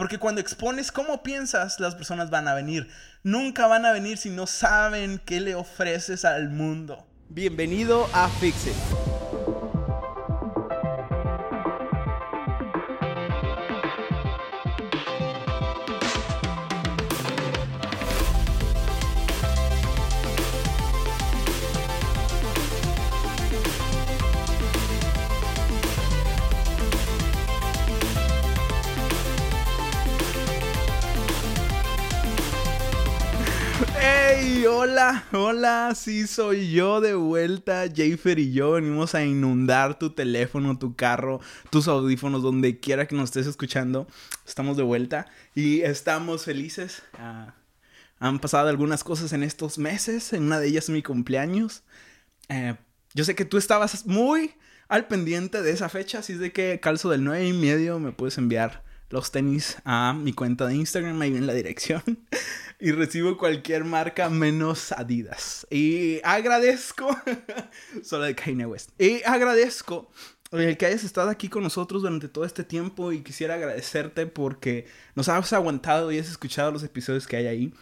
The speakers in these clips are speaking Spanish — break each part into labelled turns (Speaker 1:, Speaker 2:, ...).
Speaker 1: Porque cuando expones cómo piensas, las personas van a venir. Nunca van a venir si no saben qué le ofreces al mundo.
Speaker 2: Bienvenido a Fixit.
Speaker 1: Sí soy yo de vuelta. Jafer y yo venimos a inundar tu teléfono, tu carro, tus audífonos, donde quiera que nos estés escuchando. Estamos de vuelta y estamos felices. Ah, han pasado algunas cosas en estos meses, en una de ellas mi cumpleaños. Eh, yo sé que tú estabas muy al pendiente de esa fecha, así es de que calzo del 9 y medio me puedes enviar los tenis a mi cuenta de Instagram, ahí en la dirección. y recibo cualquier marca menos Adidas. Y agradezco, solo de Kanye West. Y agradezco el que hayas estado aquí con nosotros durante todo este tiempo y quisiera agradecerte porque nos has aguantado y has escuchado los episodios que hay ahí.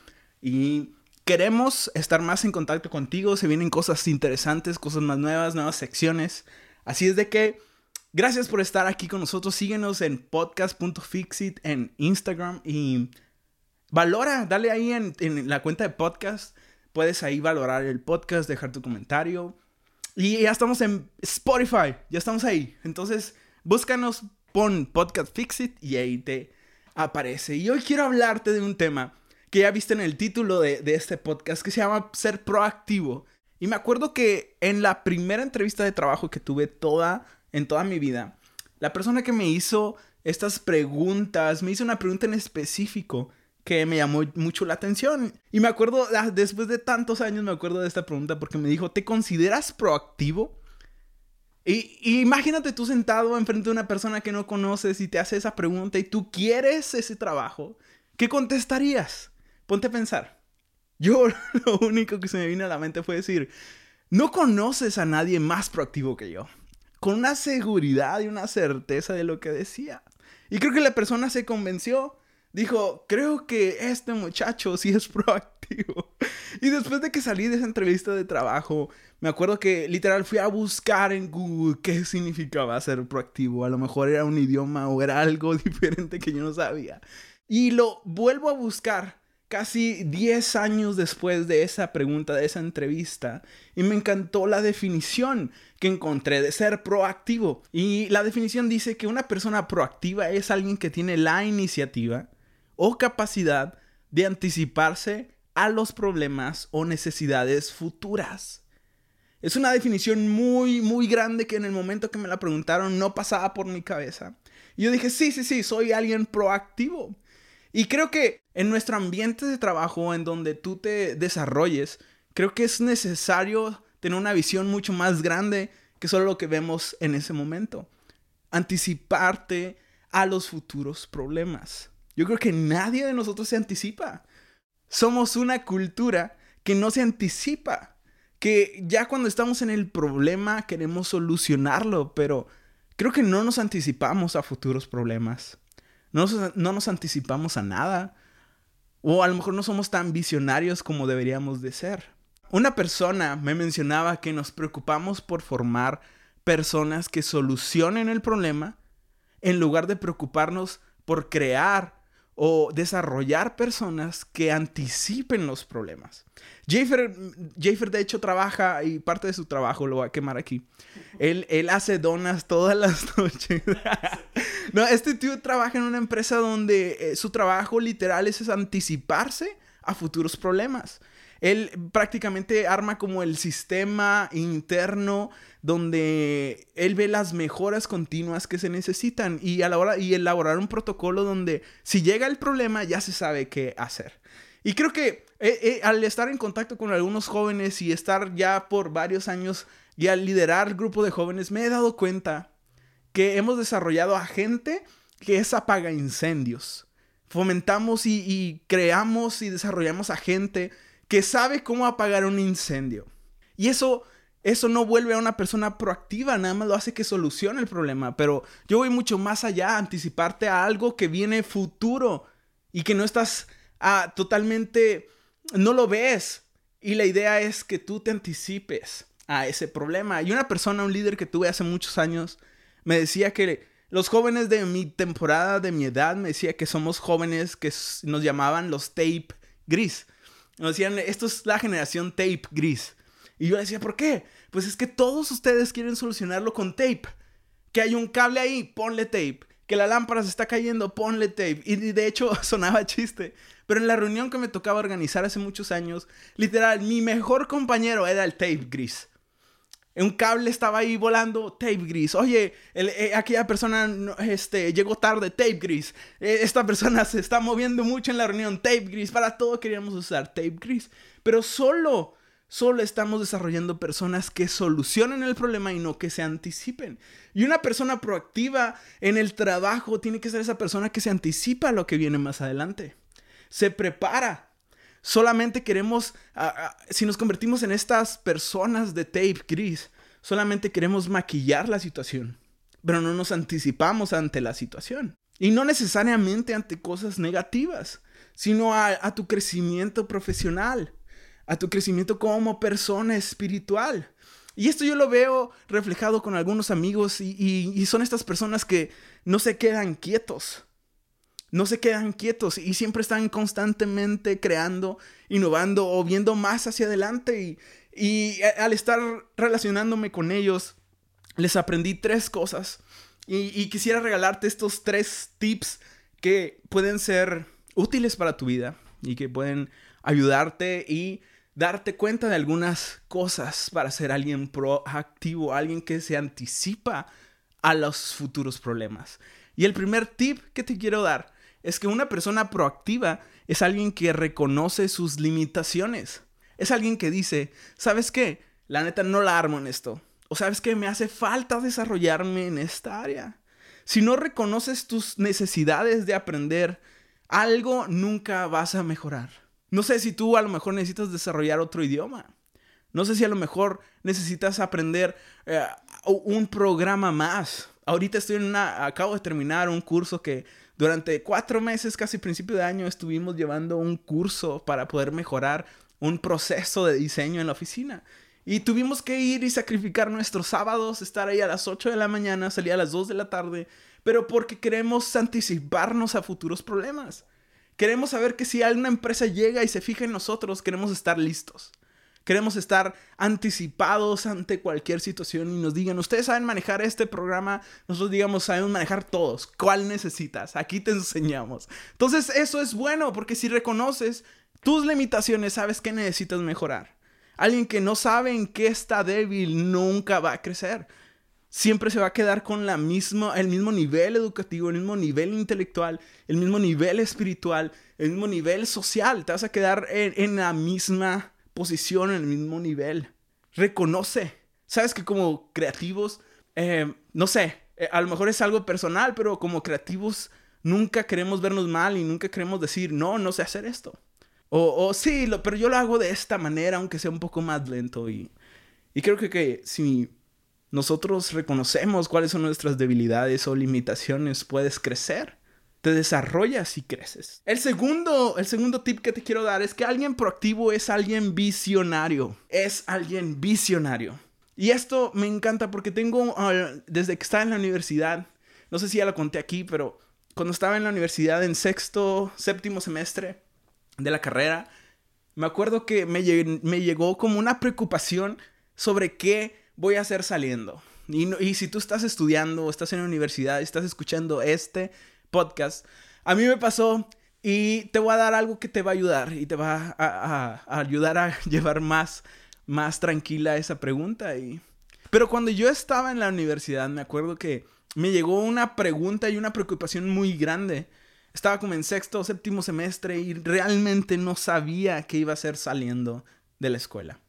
Speaker 1: Y queremos estar más en contacto contigo, se vienen cosas interesantes, cosas más nuevas, nuevas secciones. Así es de que gracias por estar aquí con nosotros. Síguenos en podcast.fixit en Instagram y valora, dale ahí en, la cuenta de podcast. Puedes ahí valorar el podcast, dejar tu comentario. Y ya estamos en Spotify, ya estamos ahí. Entonces, búscanos, pon Podcast Fixit y ahí te aparece. Y hoy quiero hablarte de un tema que ya viste en el título de, de este podcast que se llama Ser Proactivo. Y me acuerdo que en la primera entrevista de trabajo que tuve toda, en toda mi vida, la persona que me hizo estas preguntas, me hizo una pregunta en específico que me llamó mucho la atención. Y me acuerdo, ah, después de tantos años me acuerdo de esta pregunta porque me dijo, ¿te consideras proactivo? Y, imagínate tú sentado enfrente de una persona que no conoces y te hace esa pregunta y tú quieres ese trabajo. ¿Qué contestarías? Ponte a pensar. Yo lo único que se me vino a la mente fue decir, no conoces a nadie más proactivo que yo. Con una seguridad y una certeza de lo que decía. Y creo que la persona se convenció dijo, creo que este muchacho sí es proactivo. Y después de que salí de esa entrevista de trabajo, me acuerdo que literal fui a buscar en Google qué significaba ser proactivo. A lo mejor era un idioma o era algo diferente que yo no sabía. Y lo vuelvo a buscar casi 10 años después de esa pregunta, de esa entrevista. Y me encantó la definición que encontré de ser proactivo. Y la definición dice que una persona proactiva es alguien que tiene la iniciativa o capacidad de anticiparse a los problemas o necesidades futuras. Es una definición muy, muy grande que en el momento que me la preguntaron no pasaba por mi cabeza. Y yo dije, sí, sí, sí, soy alguien proactivo. Y creo que en nuestro ambiente de trabajo, en donde tú te desarrolles, creo que es necesario tener una visión mucho más grande que solo lo que vemos en ese momento. Anticiparte a los futuros problemas. Yo creo que nadie de nosotros se anticipa. Somos una cultura que no se anticipa. Que ya cuando estamos en el problema queremos solucionarlo, pero creo que no nos anticipamos a futuros problemas. No nos, no nos anticipamos a nada. O a lo mejor no somos tan visionarios como deberíamos de ser. Una persona me mencionaba que nos preocupamos por formar personas que solucionen el problema en lugar de preocuparnos por crear o desarrollar personas que anticipen los problemas. Jafer, de hecho trabaja y parte de su trabajo lo voy a quemar aquí. Él, él hace donas todas las noches. no, este tío trabaja en una empresa donde eh, su trabajo literal es anticiparse a futuros problemas. Él prácticamente arma como el sistema interno donde él ve las mejoras continuas que se necesitan y a la hora y elaborar un protocolo donde si llega el problema ya se sabe qué hacer. Y creo que eh, eh, al estar en contacto con algunos jóvenes y estar ya por varios años y al liderar grupo de jóvenes me he dado cuenta que hemos desarrollado a gente que es apaga incendios. Fomentamos y, y creamos y desarrollamos a gente que sabe cómo apagar un incendio. Y eso eso no vuelve a una persona proactiva, nada más lo hace que solucione el problema. Pero yo voy mucho más allá, anticiparte a algo que viene futuro y que no estás ah, totalmente, no lo ves. Y la idea es que tú te anticipes a ese problema. Y una persona, un líder que tuve hace muchos años, me decía que los jóvenes de mi temporada, de mi edad, me decía que somos jóvenes que nos llamaban los tape gris. Nos decían, esto es la generación tape gris. Y yo decía, ¿por qué? Pues es que todos ustedes quieren solucionarlo con tape. Que hay un cable ahí, ponle tape. Que la lámpara se está cayendo, ponle tape. Y de hecho sonaba chiste. Pero en la reunión que me tocaba organizar hace muchos años, literal, mi mejor compañero era el tape gris. Un cable estaba ahí volando, tape gris. Oye, eh, aquella persona este, llegó tarde, tape gris. Eh, esta persona se está moviendo mucho en la reunión, tape gris. Para todo queríamos usar tape gris. Pero solo Solo estamos desarrollando personas que solucionen el problema y no que se anticipen. Y una persona proactiva en el trabajo tiene que ser esa persona que se anticipa a lo que viene más adelante. Se prepara. Solamente queremos, si nos convertimos en estas personas de tape gris, solamente queremos maquillar la situación, pero no nos anticipamos ante la situación. Y no necesariamente ante cosas negativas, sino a tu crecimiento profesional a tu crecimiento como persona espiritual. Y esto yo lo veo reflejado con algunos amigos y, son estas personas que no se quedan quietos. No se quedan quietos y siempre están constantemente creando, innovando o viendo más hacia adelante. Y, al estar relacionándome con ellos, les aprendí tres cosas. Y, y quisiera regalarte estos tres tips que pueden ser útiles para tu vida y que pueden ayudarte y darte cuenta de algunas cosas para ser alguien proactivo, alguien que se anticipa a los futuros problemas. Y el primer tip que te quiero dar es que una persona proactiva es alguien que reconoce sus limitaciones. Es alguien que dice, ¿sabes qué? La neta no la armo en esto. O sabes que me hace falta desarrollarme en esta área. Si no reconoces tus necesidades de aprender, algo nunca vas a mejorar. No sé si tú a lo mejor necesitas desarrollar otro idioma. No sé si a lo mejor necesitas aprender eh, un programa más. Ahorita estoy en una, acabo de terminar un curso que durante cuatro meses, casi principio de año, estuvimos llevando un curso para poder mejorar un proceso de diseño en la oficina. Y tuvimos que ir y sacrificar nuestros sábados, estar ahí a las 8 de la mañana, salir a las 2 de la tarde, pero porque queremos anticiparnos a futuros problemas. Queremos saber que si alguna empresa llega y se fija en nosotros, queremos estar listos. Queremos estar anticipados ante cualquier situación y nos digan, ustedes saben manejar este programa, nosotros digamos, sabemos manejar todos. ¿Cuál necesitas? Aquí te enseñamos. Entonces eso es bueno porque si reconoces tus limitaciones, sabes que necesitas mejorar. Alguien que no sabe en qué está débil nunca va a crecer siempre se va a quedar con la misma, el mismo nivel educativo, el mismo nivel intelectual, el mismo nivel espiritual, el mismo nivel social. Te vas a quedar en, la misma posición, en el mismo nivel. Reconoce. Sabes que como creativos, eh, no sé, eh, a lo mejor es algo personal, pero como creativos nunca queremos vernos mal y nunca queremos decir, no, no sé hacer esto. O, sí, lo, pero yo lo hago de esta manera, aunque sea un poco más lento. Y, y creo que, que si nosotros reconocemos cuáles son nuestras debilidades o limitaciones, puedes crecer. Te desarrollas y creces. El segundo, el segundo tip que te quiero dar es que alguien proactivo es alguien visionario. Es alguien visionario. Y esto me encanta porque tengo, ah, desde que estaba en la universidad, no sé si ya lo conté aquí, pero cuando estaba en la universidad en sexto, séptimo semestre de la carrera, me acuerdo que me, llegó como una preocupación sobre qué voy a hacer saliendo. Y, si tú estás estudiando estás en la universidad y estás escuchando este podcast, a mí me pasó y te voy a dar algo que te va a ayudar y te va a, ayudar a llevar más, más tranquila esa pregunta. Y... Pero cuando yo estaba en la universidad, me acuerdo que me llegó una pregunta y una preocupación muy grande. Estaba como en sexto o séptimo semestre y realmente no sabía qué iba a hacer saliendo de la escuela.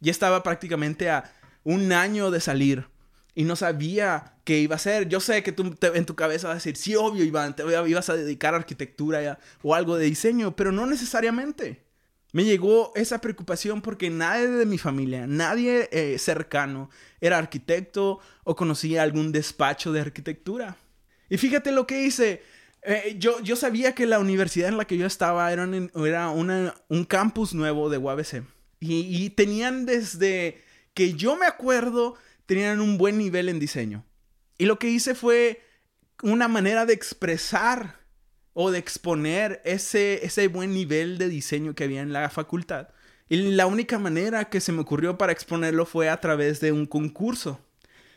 Speaker 1: Ya estaba prácticamente a un año de salir y no sabía qué iba a hacer. Yo sé que tú en tu cabeza vas a decir, sí, obvio, te ibas a dedicar a arquitectura o algo de diseño, pero no necesariamente. Me llegó esa preocupación porque nadie de mi familia, nadie eh, cercano, era arquitecto o conocía algún despacho de arquitectura. Y fíjate lo que hice. Eh, yo, yo sabía que la universidad en la que yo estaba era, era un campus nuevo de UABC. Y tenían desde que yo me acuerdo, tenían un buen nivel en diseño. Y lo que hice fue una manera de expresar o de exponer ese, ese buen nivel de diseño que había en la facultad. Y la única manera que se me ocurrió para exponerlo fue a través de un concurso.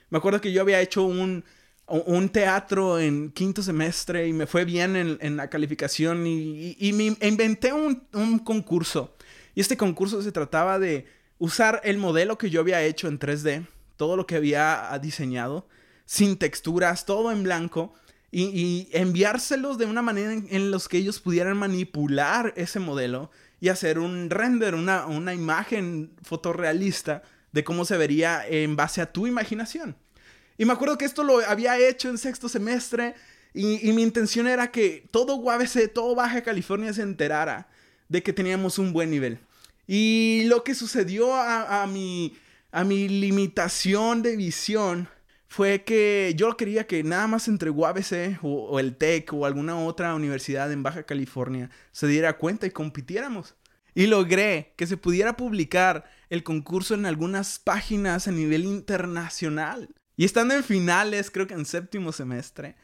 Speaker 1: Me acuerdo que yo había hecho un, un teatro en quinto semestre y me fue bien en, la calificación y, y, me inventé un, un, concurso. Y este concurso se trataba de usar el modelo que yo había hecho en 3D, todo lo que había diseñado, sin texturas, todo en blanco, y, enviárselos de una manera en, en los que ellos pudieran manipular ese modelo y hacer un render, una, una imagen fotorrealista de cómo se vería en base a tu imaginación. Y me acuerdo que esto lo había hecho en sexto semestre y, mi intención era que todo UABC, todo Baja California se enterara de que teníamos un buen nivel. Y lo que sucedió a, mi, a mi limitación de visión fue que yo quería que nada más entre UABC o, el TEC o alguna otra universidad en Baja California se diera cuenta y compitiéramos. Y logré que se pudiera publicar el concurso en algunas páginas a nivel internacional. Y estando en finales, creo que en séptimo semestre,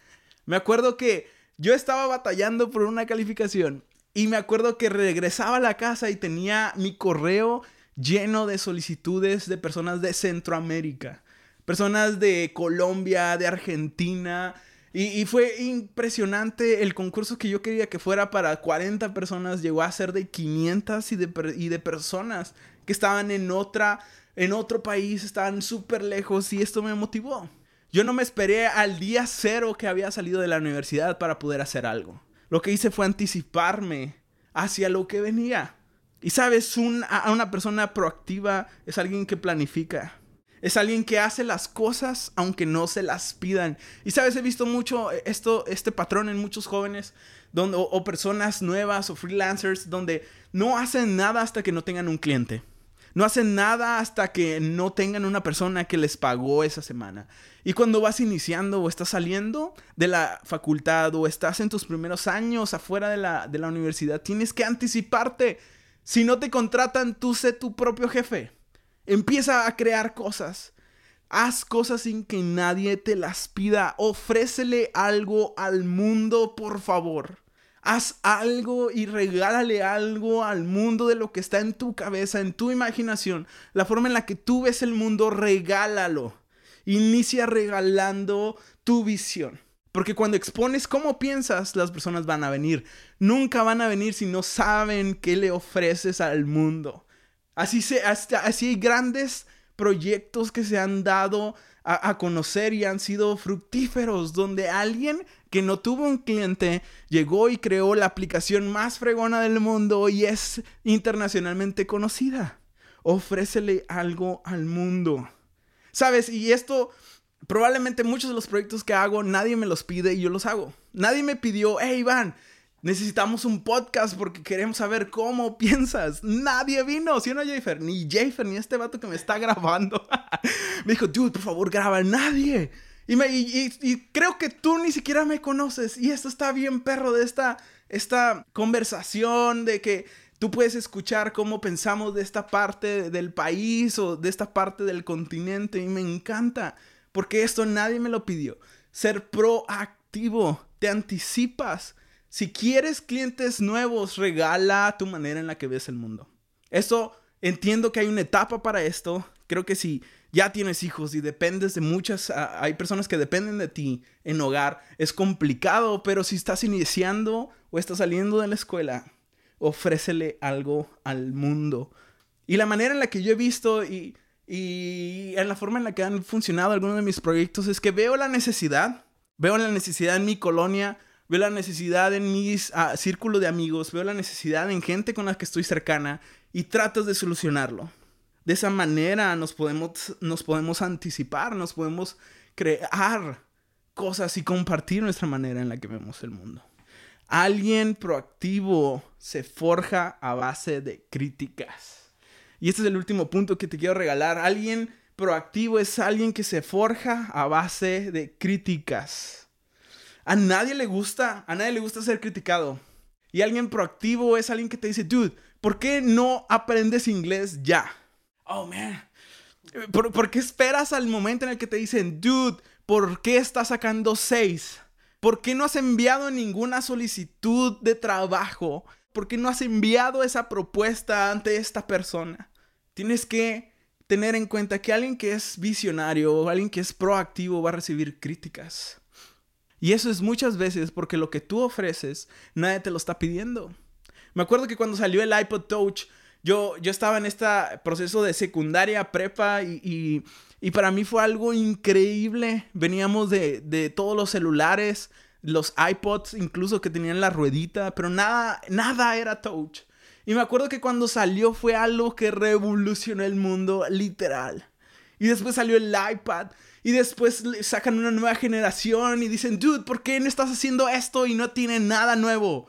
Speaker 1: me acuerdo que yo estaba batallando por una calificación y me acuerdo que regresaba a la casa y tenía mi correo lleno de solicitudes de personas de Centroamérica personas de Colombia, de Argentina. Y, fue impresionante el concurso que yo quería que fuera para 40 personas, llegó a ser de 500 y de, y de personas que estaban en otra, en otro país, estaban súper lejos y esto me motivó. Yo no me esperé al día cero que había salido de la universidad para poder hacer algo. Lo que hice fue anticiparme hacia lo que venía. Y sabes, a una persona proactiva es alguien que planifica. Es alguien que hace las cosas aunque no se las pidan. Y sabes, he visto mucho esto, este patrón en muchos jóvenes donde, o, personas nuevas o freelancers donde no hacen nada hasta que no tengan un cliente. No hacen nada hasta que no tengan una persona que les pagó esa semana. Y cuando vas iniciando o estás saliendo de la facultad o estás en tus primeros años afuera de la, de la universidad, tienes que anticiparte. Si no te contratan, tú sé tu propio jefe. Empieza a crear cosas. Haz cosas sin que nadie te las pida. Ofrécele algo al mundo, por favor. Haz algo y regálale algo al mundo de lo que está en tu cabeza, en tu imaginación. La forma en la que tú ves el mundo, regálalo. Inicia regalando tu visión. Porque cuando expones cómo piensas, las personas van a venir. Nunca van a venir si no saben qué le ofreces al mundo. Así, se, así hay grandes proyectos que se han dado a, conocer y han sido fructíferos, donde alguien que no tuvo un cliente llegó y creó la aplicación más fregona del mundo y es internacionalmente conocida. Ofrécele algo al mundo. ¿Sabes? Y esto, probablemente muchos de los proyectos que hago, nadie me los pide y yo los hago. Nadie me pidió, hey Iván, Necesitamos un podcast porque queremos saber cómo piensas. Nadie vino, ¿sí o no, Jafer? Ni Jafer, ni este vato que me está grabando. me dijo, dude, por favor, graba. Nadie. Y, me, y, creo que tú ni siquiera me conoces. Y esto está bien, perro, de esta, esta conversación de que tú puedes escuchar cómo pensamos de esta parte del país o de esta parte del continente. Y me encanta. Porque esto nadie me lo pidió. Ser proactivo. Te anticipas si quieres clientes nuevos, regala tu manera en la que ves el mundo. Eso, entiendo que hay una etapa para esto. Creo que si ya tienes hijos y dependes de muchas, ah, hay personas que dependen de ti en hogar, es complicado, pero si estás iniciando o estás saliendo de la escuela, ofrécele algo al mundo. Y la manera en la que yo he visto y, y en la forma en la que han funcionado algunos de mis proyectos es que veo la necesidad, veo la necesidad en mi colonia, veo la necesidad en mi ah, círculo de amigos, veo la necesidad en gente con la que estoy cercana y tratas de solucionarlo. De esa manera nos podemos, nos podemos anticipar, nos podemos crear cosas y compartir nuestra manera en la que vemos el mundo. Alguien proactivo se forja a base de críticas. Y este es el último punto que te quiero regalar. Alguien proactivo es alguien que se forja a base de críticas. A nadie le gusta, a nadie le gusta ser criticado. Y alguien proactivo es alguien que te dice, dude, ¿por qué no aprendes inglés ya? Oh, man. ¿Por, qué esperas al momento en el que te dicen, dude, ¿por qué estás sacando seis? ¿Por qué no has enviado ninguna solicitud de trabajo? ¿Por qué no has enviado esa propuesta ante esta persona? Tienes que tener en cuenta que alguien que es visionario o alguien que es proactivo va a recibir críticas. Y eso es muchas veces porque lo que tú ofreces, nadie te lo está pidiendo. Me acuerdo que cuando salió el iPod Touch, yo, yo estaba en este proceso de secundaria, prepa, y, para mí fue algo increíble. Veníamos de, de, todos los celulares, los iPods, incluso que tenían la ruedita, pero nada, nada era touch. Y me acuerdo que cuando salió fue algo que revolucionó el mundo, literal. Y después salió el iPad. Y después sacan una nueva generación y dicen, dude, ¿por qué no estás haciendo esto y no tiene nada nuevo?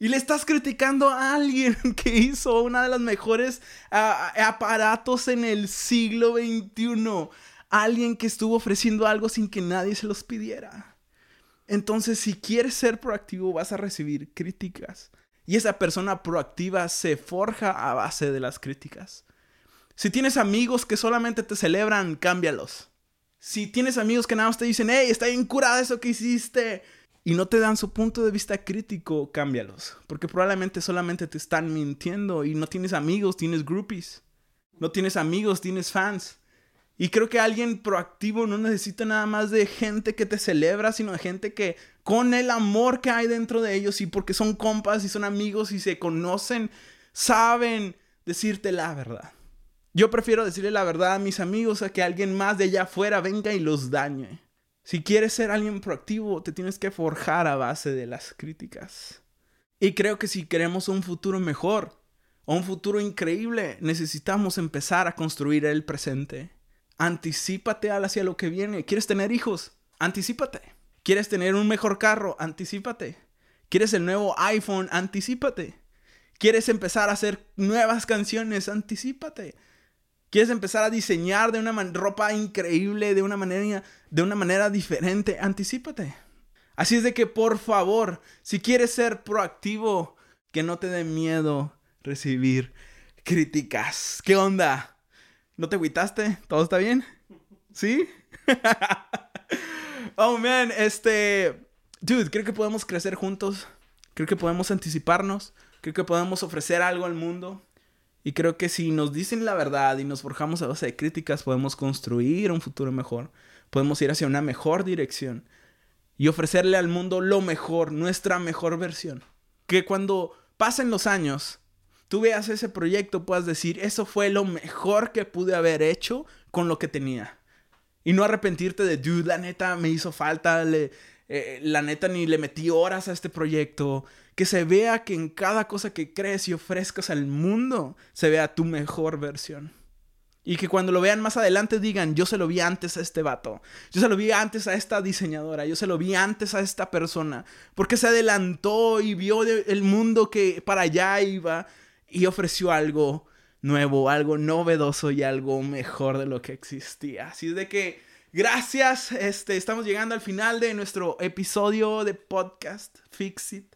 Speaker 1: Y le estás criticando a alguien que hizo una de las mejores aparatos en el siglo XXI. Alguien que estuvo ofreciendo algo sin que nadie se los pidiera. Entonces, si quieres ser proactivo, vas a recibir críticas. Y esa persona proactiva se forja a base de las críticas. Si tienes amigos que solamente te celebran, cámbialos. Si tienes amigos que nada más te dicen, hey, está bien curada eso que hiciste, y no te dan su punto de vista crítico, cámbialos. Porque probablemente solamente te están mintiendo y no tienes amigos, tienes groupies. No tienes amigos, tienes fans. Y creo que alguien proactivo no necesita nada más de gente que te celebra, sino de gente que con el amor que hay dentro de ellos y porque son compas y son amigos y se conocen, saben decirte la verdad. Yo prefiero decirle la verdad a mis amigos a que alguien más de allá afuera venga y los dañe. Si quieres ser alguien proactivo, te tienes que forjar a base de las críticas. Y creo que si queremos un futuro mejor o un futuro increíble, necesitamos empezar a construir el presente. Anticípate hacia lo que viene. ¿Quieres tener hijos? Anticípate. ¿Quieres tener un mejor carro? Anticípate. ¿Quieres el nuevo iPhone? Anticípate. ¿Quieres empezar a hacer nuevas canciones? Anticípate. ¿Quieres empezar a diseñar de una ropa increíble, de una, manera, de una manera diferente? Anticípate. Así es de que, por favor, si quieres ser proactivo, que no te dé miedo recibir críticas. ¿Qué onda? ¿No te agüitaste? ¿Todo está bien? ¿Sí? oh, man, este... Dude, creo que podemos crecer juntos. Creo que podemos anticiparnos. Creo que podemos ofrecer algo al mundo. Y creo que si nos dicen la verdad y nos forjamos a base de críticas, podemos construir un futuro mejor. Podemos ir hacia una mejor dirección. Y ofrecerle al mundo lo mejor, nuestra mejor versión. Que cuando pasen los años, tú veas ese proyecto, puedas decir, eso fue lo mejor que pude haber hecho con lo que tenía. Y no arrepentirte de, dude, la neta me hizo falta, eh, la neta ni le metí horas a este proyecto. Que se vea que en cada cosa que crees y ofrezcas al mundo, se vea tu mejor versión. Y que cuando lo vean más adelante digan, yo se lo vi antes a este vato, yo se lo vi antes a esta diseñadora, yo se lo vi antes a esta persona, porque se adelantó y vio el mundo que para allá iba y ofreció algo nuevo, algo novedoso y algo mejor de lo que existía. Así es de que gracias, este, estamos llegando al final de nuestro episodio de podcast Fix It.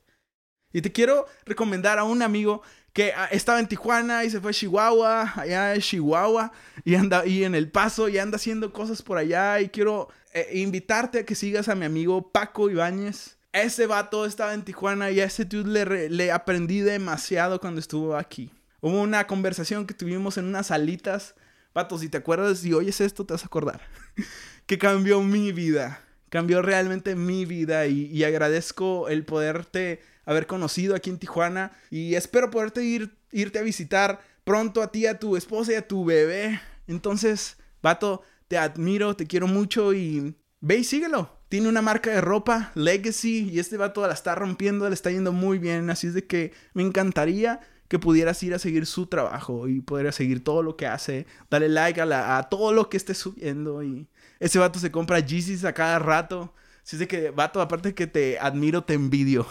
Speaker 1: Y te quiero recomendar a un amigo que ah, estaba en Tijuana y se fue a Chihuahua, allá en Chihuahua, y anda ahí en El Paso y anda haciendo cosas por allá. Y quiero eh, invitarte a que sigas a mi amigo Paco Ibáñez. Ese vato estaba en Tijuana y a ese dude le, le aprendí demasiado cuando estuvo aquí. Hubo una conversación que tuvimos en unas salitas. Pato, si te acuerdas y oyes esto, te vas a acordar. que cambió mi vida. Cambió realmente mi vida y, agradezco el poderte haber conocido aquí en Tijuana y espero poderte ir, irte a visitar pronto a ti, a tu esposa y a tu bebé. Entonces, vato, te admiro, te quiero mucho y ve y síguelo. Tiene una marca de ropa, Legacy, y este vato la está rompiendo, le está yendo muy bien. Así es de que me encantaría que pudieras ir a seguir su trabajo y poder seguir todo lo que hace. Dale like a, a todo lo que esté subiendo. Y ese vato se compra Yeezys a cada rato. Así es de que, vato, aparte que te admiro, te envidio.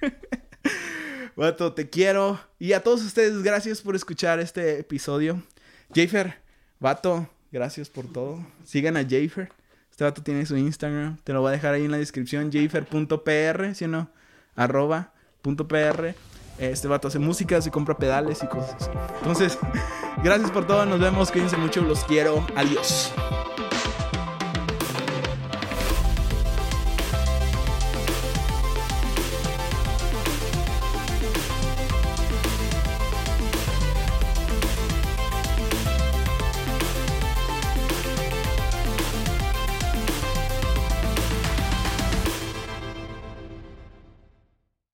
Speaker 1: Vato, te quiero. Y a todos ustedes, gracias por escuchar este episodio. Jafer, vato, gracias por todo. Sigan a Jafer. Este vato tiene su Instagram. Te lo voy a dejar ahí en la descripción. Jafer.pr, si no, arroba punto .pr. Este vato hace música, se compra pedales y cosas. Entonces, gracias por todo. Nos vemos. Cuídense mucho. Los quiero. Adiós.